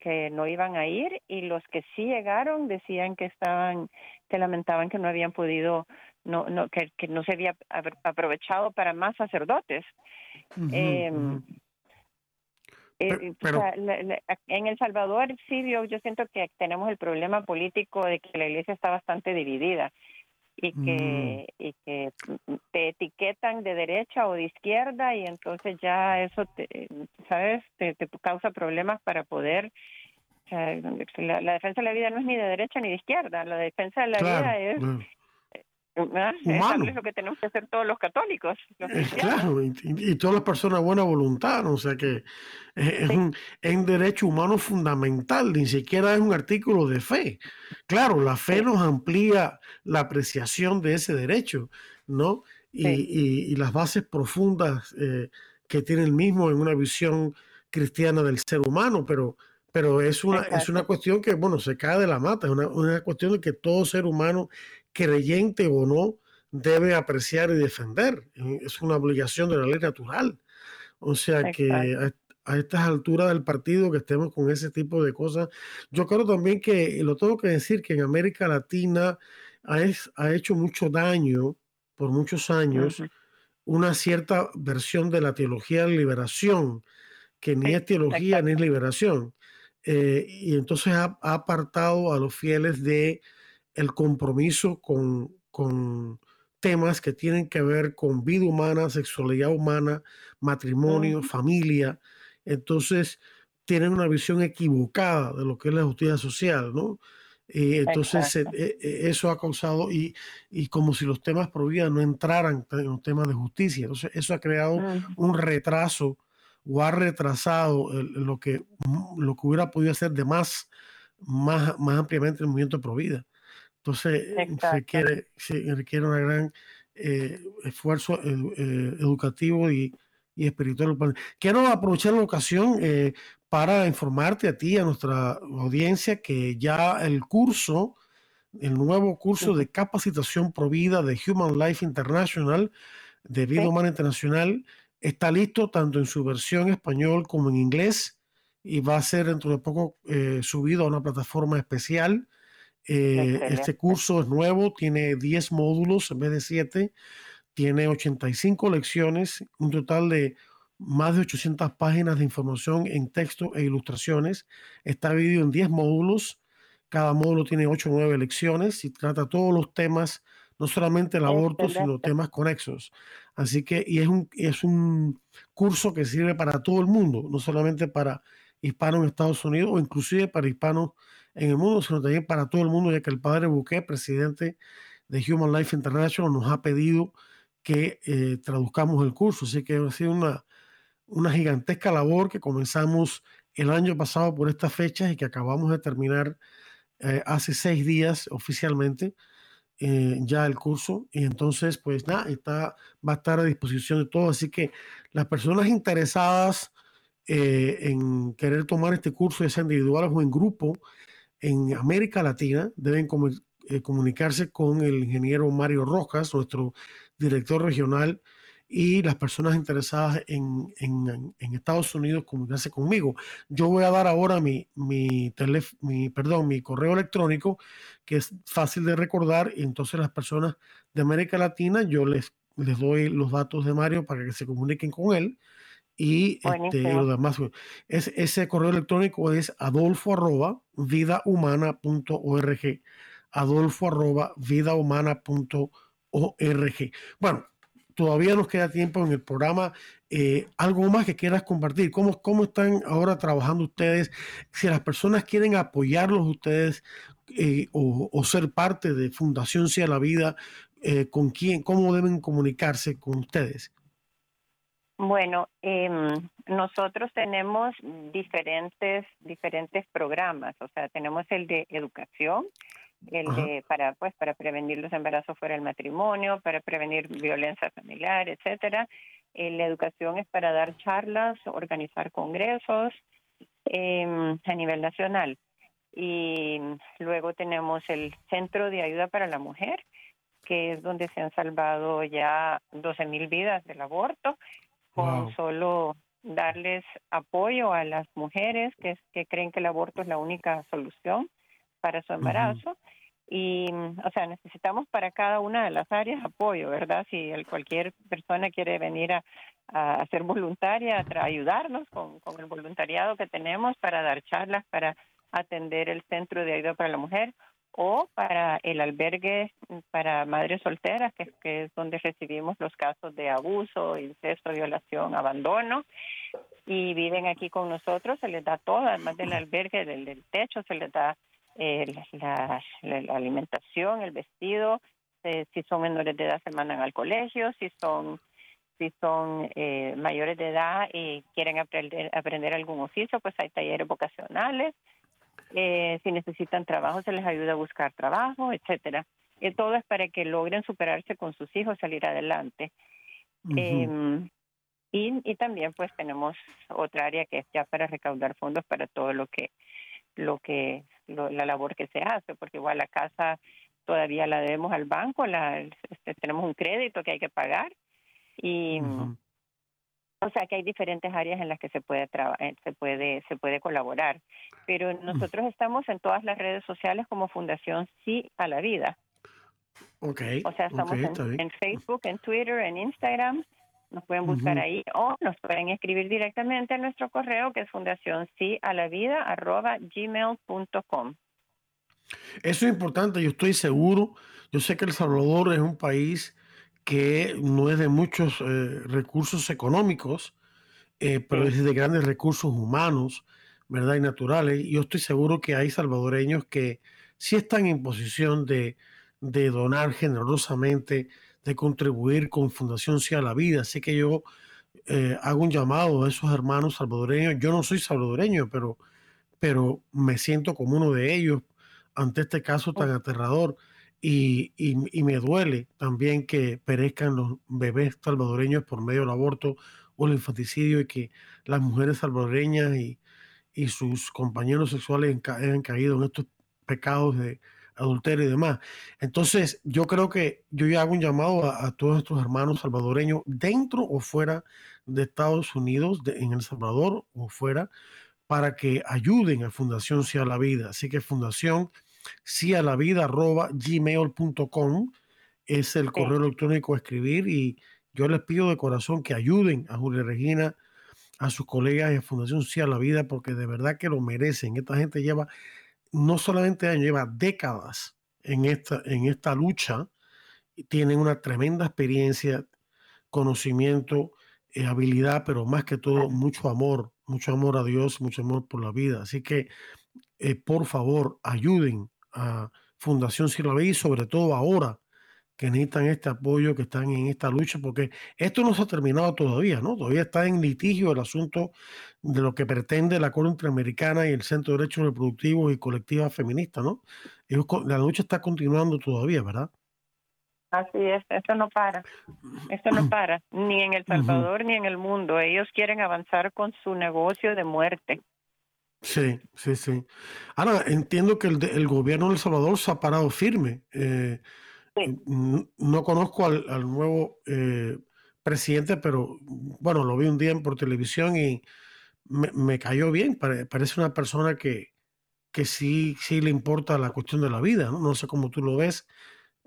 que no iban a ir y los que sí llegaron decían que estaban que lamentaban que no habían podido no no que, que no se había aprovechado para más sacerdotes. Em, eh, pero, en El Salvador sí yo, yo siento que tenemos el problema político de que la iglesia está bastante dividida y que, mm. y que te etiquetan de derecha o de izquierda y entonces ya eso, te, ¿sabes? Te, te causa problemas para poder... la, defensa de la vida no es ni de derecha ni de izquierda, la defensa de la vida es... Es lo que tenemos que hacer todos los católicos. claro, y, todas las personas de buena voluntad, o sea que es, un, derecho humano fundamental, ni siquiera es un artículo de fe. Claro, la fe nos amplía la apreciación de ese derecho, ¿no? Y, las bases profundas eh, que tiene el mismo en una visión cristiana del ser humano, pero, pero es, una, es una cuestión que, bueno, se cae de la mata, es una, una cuestión de que todo ser humano creyente o no, debe apreciar y defender. Es una obligación de la ley natural. O sea que a, estas alturas del partido que estemos con ese tipo de cosas, yo creo también que, lo tengo que decir, que en América Latina ha, ha hecho mucho daño por muchos años una cierta versión de la teología de liberación, que ni es teología ni es liberación. Eh, y entonces ha, apartado a los fieles de el compromiso con, con temas que tienen que ver con vida humana, sexualidad humana, matrimonio, familia. Entonces, tienen una visión equivocada de lo que es la justicia social, ¿no? Y entonces e, e, eso ha causado, y, y, como si los temas pro vida no entraran en los temas de justicia. Entonces, eso ha creado un retraso o ha retrasado lo, que, lo que hubiera podido hacer de más, más, más ampliamente el movimiento pro vida. Entonces, se requiere, se requiere un gran eh, esfuerzo eh, educativo y, y, espiritual. Quiero aprovechar la ocasión eh, para informarte a ti, a nuestra audiencia, que ya el curso, el nuevo curso de capacitación provida de Human Life International, de Vida Humana Internacional, está listo tanto en su versión español como en inglés y va a ser dentro de poco subido a una plataforma especial eh, este curso es nuevo, tiene 10 módulos en vez de 7, tiene 85 lecciones, un total de más de 800 páginas de información en texto e ilustraciones. Está dividido en 10 módulos, cada módulo tiene 8 o 9 lecciones y trata todos los temas, no solamente el aborto, sino temas conexos. Así que, y es un, es un curso que sirve para todo el mundo, no solamente para hispanos en Estados Unidos o inclusive para hispanos en el mundo, sino también para todo el mundo, ya que el padre Bouquet, presidente de Human Life International, nos ha pedido que eh, traduzcamos el curso. Así que ha sido una, una gigantesca labor que comenzamos el año pasado por estas fechas y que acabamos de terminar eh, hace seis días oficialmente eh, ya el curso. Y entonces, pues nada, está, va a estar a disposición de todos. Así que las personas interesadas en querer tomar este curso, ya sea individual o en grupo, en América Latina deben eh, comunicarse con el ingeniero Mario Rojas, nuestro director regional, y las personas interesadas en, Estados Unidos comunicarse conmigo. Yo voy a dar ahora mi, mi, mi, perdón, mi correo electrónico, que es fácil de recordar, y entonces las personas de América Latina, yo les, les doy los datos de Mario para que se comuniquen con él y este, lo demás. Es, ese correo electrónico es adolfo arroba vidahumana.org. Adolfo arroba vidahumana.org. Bueno, todavía nos queda tiempo en el programa. Eh, algo más que quieras compartir. ¿Cómo, ¿Cómo están ahora trabajando ustedes? Si las personas quieren apoyarlos ustedes eh, o, ser parte de Fundación Sea la Vida, eh, ¿con quién? ¿Cómo deben comunicarse con ustedes? Bueno, eh, nosotros tenemos diferentes diferentes programas, o sea, tenemos el de educación, el de para pues para prevenir los embarazos fuera del matrimonio, para prevenir violencia familiar, etcétera. Eh, la educación es para dar charlas, organizar congresos em, a nivel nacional. Y luego tenemos el Centro de Ayuda para la Mujer, que es donde se han salvado ya 12 mil vidas del aborto, con solo darles apoyo a las mujeres que, que creen que el aborto es la única solución para su embarazo. Y, o sea, necesitamos para cada una de las áreas apoyo, ¿verdad? Si cualquier persona quiere venir a, a ser voluntaria, a ayudarnos con, con el voluntariado que tenemos para dar charlas, para atender el Centro de Ayuda para la Mujer o para el albergue para madres solteras, que, es donde recibimos los casos de abuso, incesto, violación, abandono, y viven aquí con nosotros, se les da todo, además del albergue, del, techo, se les da eh, la, alimentación, el vestido, eh, si son menores de edad se mandan al colegio, si son si son eh, mayores de edad y quieren aprender, aprender algún oficio, pues hay talleres vocacionales, eh, si necesitan trabajo se les ayuda a buscar trabajo, etcétera. Y todo es para que logren superarse con sus hijos, salir adelante. Em, y, y también pues tenemos otra área que es ya para recaudar fondos para todo lo que lo que la labor que se hace, porque igual la casa todavía la debemos al banco, la, este, tenemos un crédito que hay que pagar y o sea que hay diferentes áreas en las que se puede eh, se puede se puede colaborar, pero nosotros estamos en todas las redes sociales como Fundación Sí a la Vida. Okay. O sea, estamos en, Facebook, en Twitter, en Instagram, nos pueden buscar ahí o nos pueden escribir directamente a nuestro correo que es fundación sí a la vida arroba gmail.com. Eso es importante, yo estoy seguro, yo sé que El Salvador es un país que no es de muchos eh, recursos económicos, eh, pero es de grandes recursos humanos, ¿verdad? Y naturales. Y yo estoy seguro que hay salvadoreños que sí están en posición de, donar generosamente, de contribuir con Fundación Sí a la Vida. Así que yo eh, hago un llamado a esos hermanos salvadoreños. Yo no soy salvadoreño, pero, pero me siento como uno de ellos ante este caso tan aterrador y, y, me duele también que perezcan los bebés salvadoreños por medio del aborto o el infanticidio y que las mujeres salvadoreñas y, y sus compañeros sexuales hayan caído en estos pecados de adulterio y demás. Entonces, yo creo que yo ya hago un llamado a, todos nuestros hermanos salvadoreños, dentro o fuera de Estados Unidos, en El Salvador o fuera, para que ayuden a Fundación Sea la Vida. Así que Fundación sí a la vida arroba gmail.com es el correo electrónico a escribir y yo les pido de corazón que ayuden a Julia Regina, a sus colegas y a Fundación Sí a la Vida, porque de verdad que lo merecen. Esta gente lleva no solamente años, lleva décadas en esta, en esta lucha. Y tienen una tremenda experiencia, conocimiento, eh, habilidad, pero más que todo mucho amor, mucho amor a Dios, mucho amor por la vida. Así que, eh, por favor, ayuden a Fundación y sobre todo ahora que necesitan este apoyo, que están en esta lucha, porque esto no se ha terminado todavía, ¿no? Todavía está en litigio el asunto de lo que pretende la Corte Interamericana y el Centro de Derechos Reproductivos y Colectivas Feministas, ¿no? la lucha está continuando todavía, ¿verdad? Así es, esto no para, esto no para, ni en El Salvador ni en el mundo. Ellos quieren avanzar con su negocio de muerte. Sí, sí, sí. Ahora, entiendo que el, el gobierno de El Salvador se ha parado firme. Eh, no conozco al, nuevo eh, presidente, pero bueno, lo vi un día por televisión y me, cayó bien. parece una persona que, que sí, sí le importa la cuestión de la vida, ¿no? No sé cómo tú lo ves,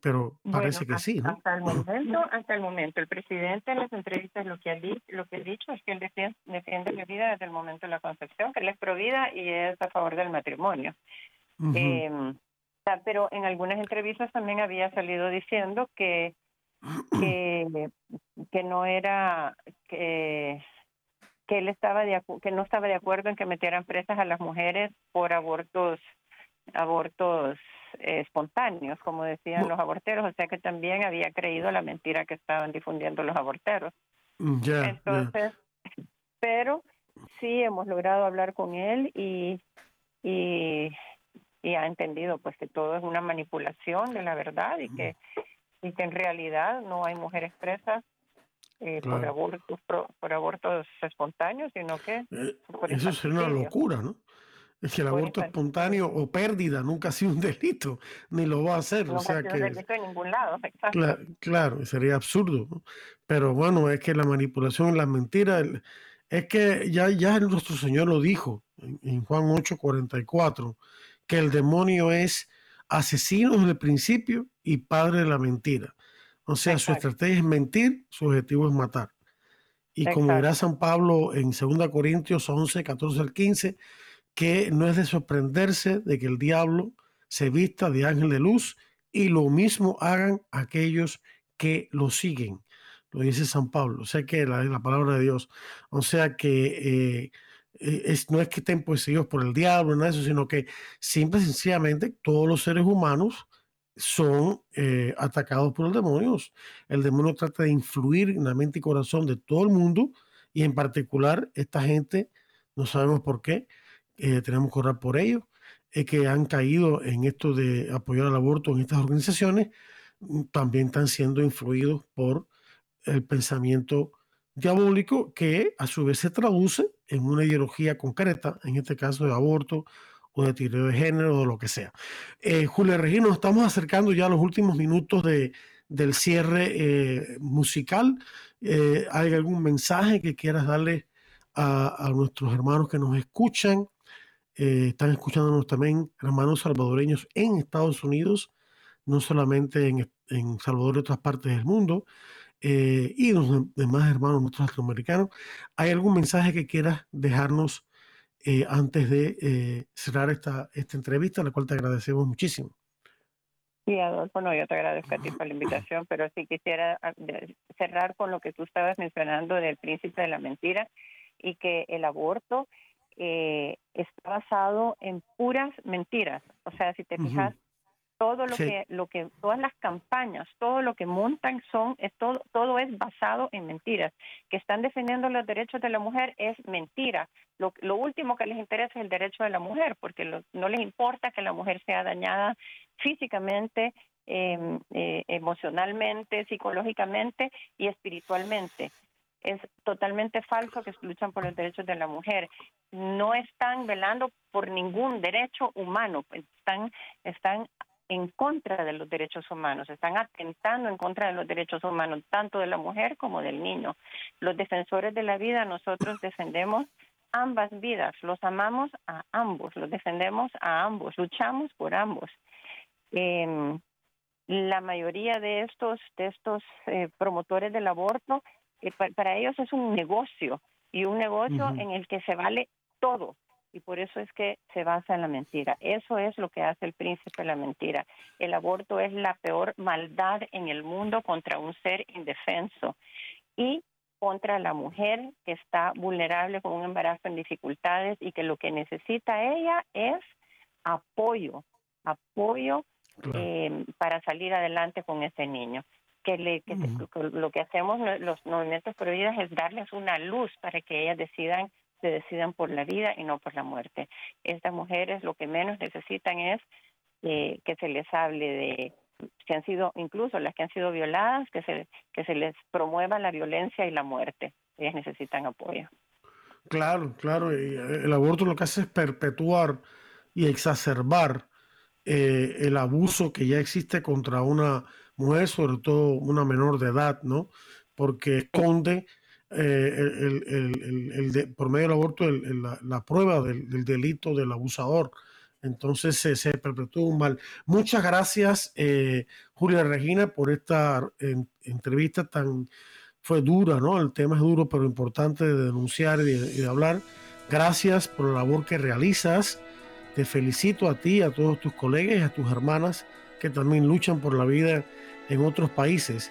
pero parece que sí, ¿no? Hasta el momento, hasta el momento, el presidente en las entrevistas lo que ha, dicho, lo que ha dicho es que él defiende, la vida desde el momento de la concepción, que él es pro vida y es a favor del matrimonio. Em, pero en algunas entrevistas también había salido diciendo que que, que no era que que él estaba de que no estaba de acuerdo en que metieran presas a las mujeres por abortos abortos espontáneos, como decían los aborteros, o sea que también había creído la mentira que estaban difundiendo los aborteros. Mm, Entonces, pero sí hemos logrado hablar con él y, y, y, ha entendido pues que todo es una manipulación de la verdad y que, y que en realidad no hay mujeres presas eh, por, abortos, por, abortos espontáneos, sino que... Eh, eso sería una locura, ¿no? Es que el aborto espontáneo o pérdida nunca ha sido un delito, ni lo va a hacer. o sea que, delito en ningún lado, exacto. Claro, sería absurdo. Pero bueno, es que la manipulación, la mentira, es que ya, ya nuestro Señor lo dijo en, Juan 8:44, que el demonio es asesino desde el principio y padre de la mentira. O sea, su estrategia es mentir, su objetivo es matar. Y como dirá San Pablo en 2 Corintios 11, 14 al 15, que no es de sorprenderse de que el diablo se vista de ángel de luz y lo mismo hagan aquellos que lo siguen. Lo dice San Pablo, o sea que la, la palabra de Dios. O sea que eh, eh, es, no es que estén poseídos por el diablo, nada de eso, sino que simple y sencillamente todos los seres humanos son eh, atacados por los demonios. El demonio trata de influir en la mente y corazón de todo el mundo y en particular esta gente, no sabemos por qué, eh, tenemos que orar por ellos, es que han caído en esto de apoyar al aborto en estas organizaciones, mm, también están siendo influidos por el pensamiento diabólico que a su vez se traduce en una ideología concreta, en este caso de aborto o de tireo de género o lo que sea. Eh, Regina, nos estamos acercando ya a los últimos minutos de, del cierre eh, musical. ¿Hay algún mensaje que quieras darle a, a, nuestros hermanos que nos escuchan eh, están escuchándonos también hermanos salvadoreños en Estados Unidos, no solamente en, en Salvador y otras partes del mundo, eh, y los demás hermanos nuestros latinoamericanos. ¿Hay algún mensaje que quieras dejarnos eh, antes de cerrar esta, esta entrevista, la cual te agradecemos muchísimo? Sí, Adolfo, no, yo te agradezco a ti por la invitación, pero sí quisiera ah, cerrar con lo que tú estabas mencionando del príncipe de la mentira y que el aborto eh, está basado en puras mentiras. O sea, si te fijas, todo lo que, lo que, todas las campañas, todo lo que montan son, es todo, todo es basado en mentiras. Que están defendiendo los derechos de la mujer es mentira. Lo, lo último que les interesa es el derecho de la mujer, porque no les importa que la mujer sea dañada físicamente, em, eh, emocionalmente, psicológicamente y espiritualmente es totalmente falso que luchan por los derechos de la mujer. No están velando por ningún derecho humano, están, están en contra de los derechos humanos, están atentando en contra de los derechos humanos, tanto de la mujer como del niño. Los defensores de la vida, nosotros defendemos ambas vidas, los amamos a ambos, los defendemos a ambos, luchamos por ambos. Em, la mayoría de estos, de estos eh, promotores del aborto para ellos es un negocio y un negocio en el que se vale todo y por eso es que se basa en la mentira. Eso es lo que hace el príncipe la mentira. El aborto es la peor maldad en el mundo contra un ser indefenso y contra la mujer que está vulnerable con un embarazo en dificultades y que lo que necesita ella es apoyo, apoyo eh, para salir adelante con ese niño que, lo que hacemos los movimientos pro vida es darles una luz para que ellas decidan se decidan por la vida y no por la muerte. Estas mujeres lo que menos necesitan es eh, que se les hable de que han sido incluso las que han sido violadas, que se que se les promueva la violencia y la muerte. Ellas necesitan apoyo. Claro, claro. Eh, el aborto lo que hace es perpetuar y exacerbar eh, el abuso que ya existe contra una mujer, sobre todo una menor de edad, ¿no? Porque esconde eh, el, por medio del aborto la, prueba del, delito del abusador. Entonces se, se perpetúa un mal. Muchas gracias, eh, Julia Regina, por esta entrevista tan... Fue dura, ¿no? El tema es duro, pero importante de denunciar y de, hablar. Gracias por la labor que realizas. Te felicito a ti, a todos tus colegas y a tus hermanas que también luchan por la vida en otros países.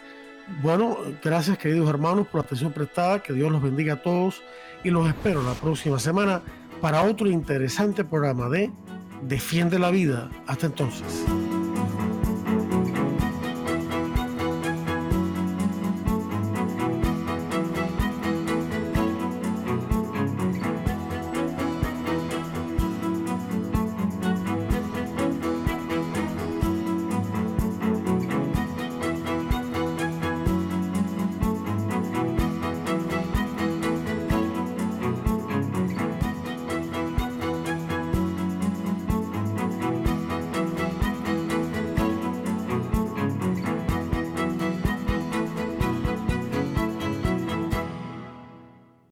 Bueno, gracias queridos hermanos por la atención prestada, que Dios los bendiga a todos y los espero la próxima semana para otro interesante programa de Defiende la Vida. Hasta entonces.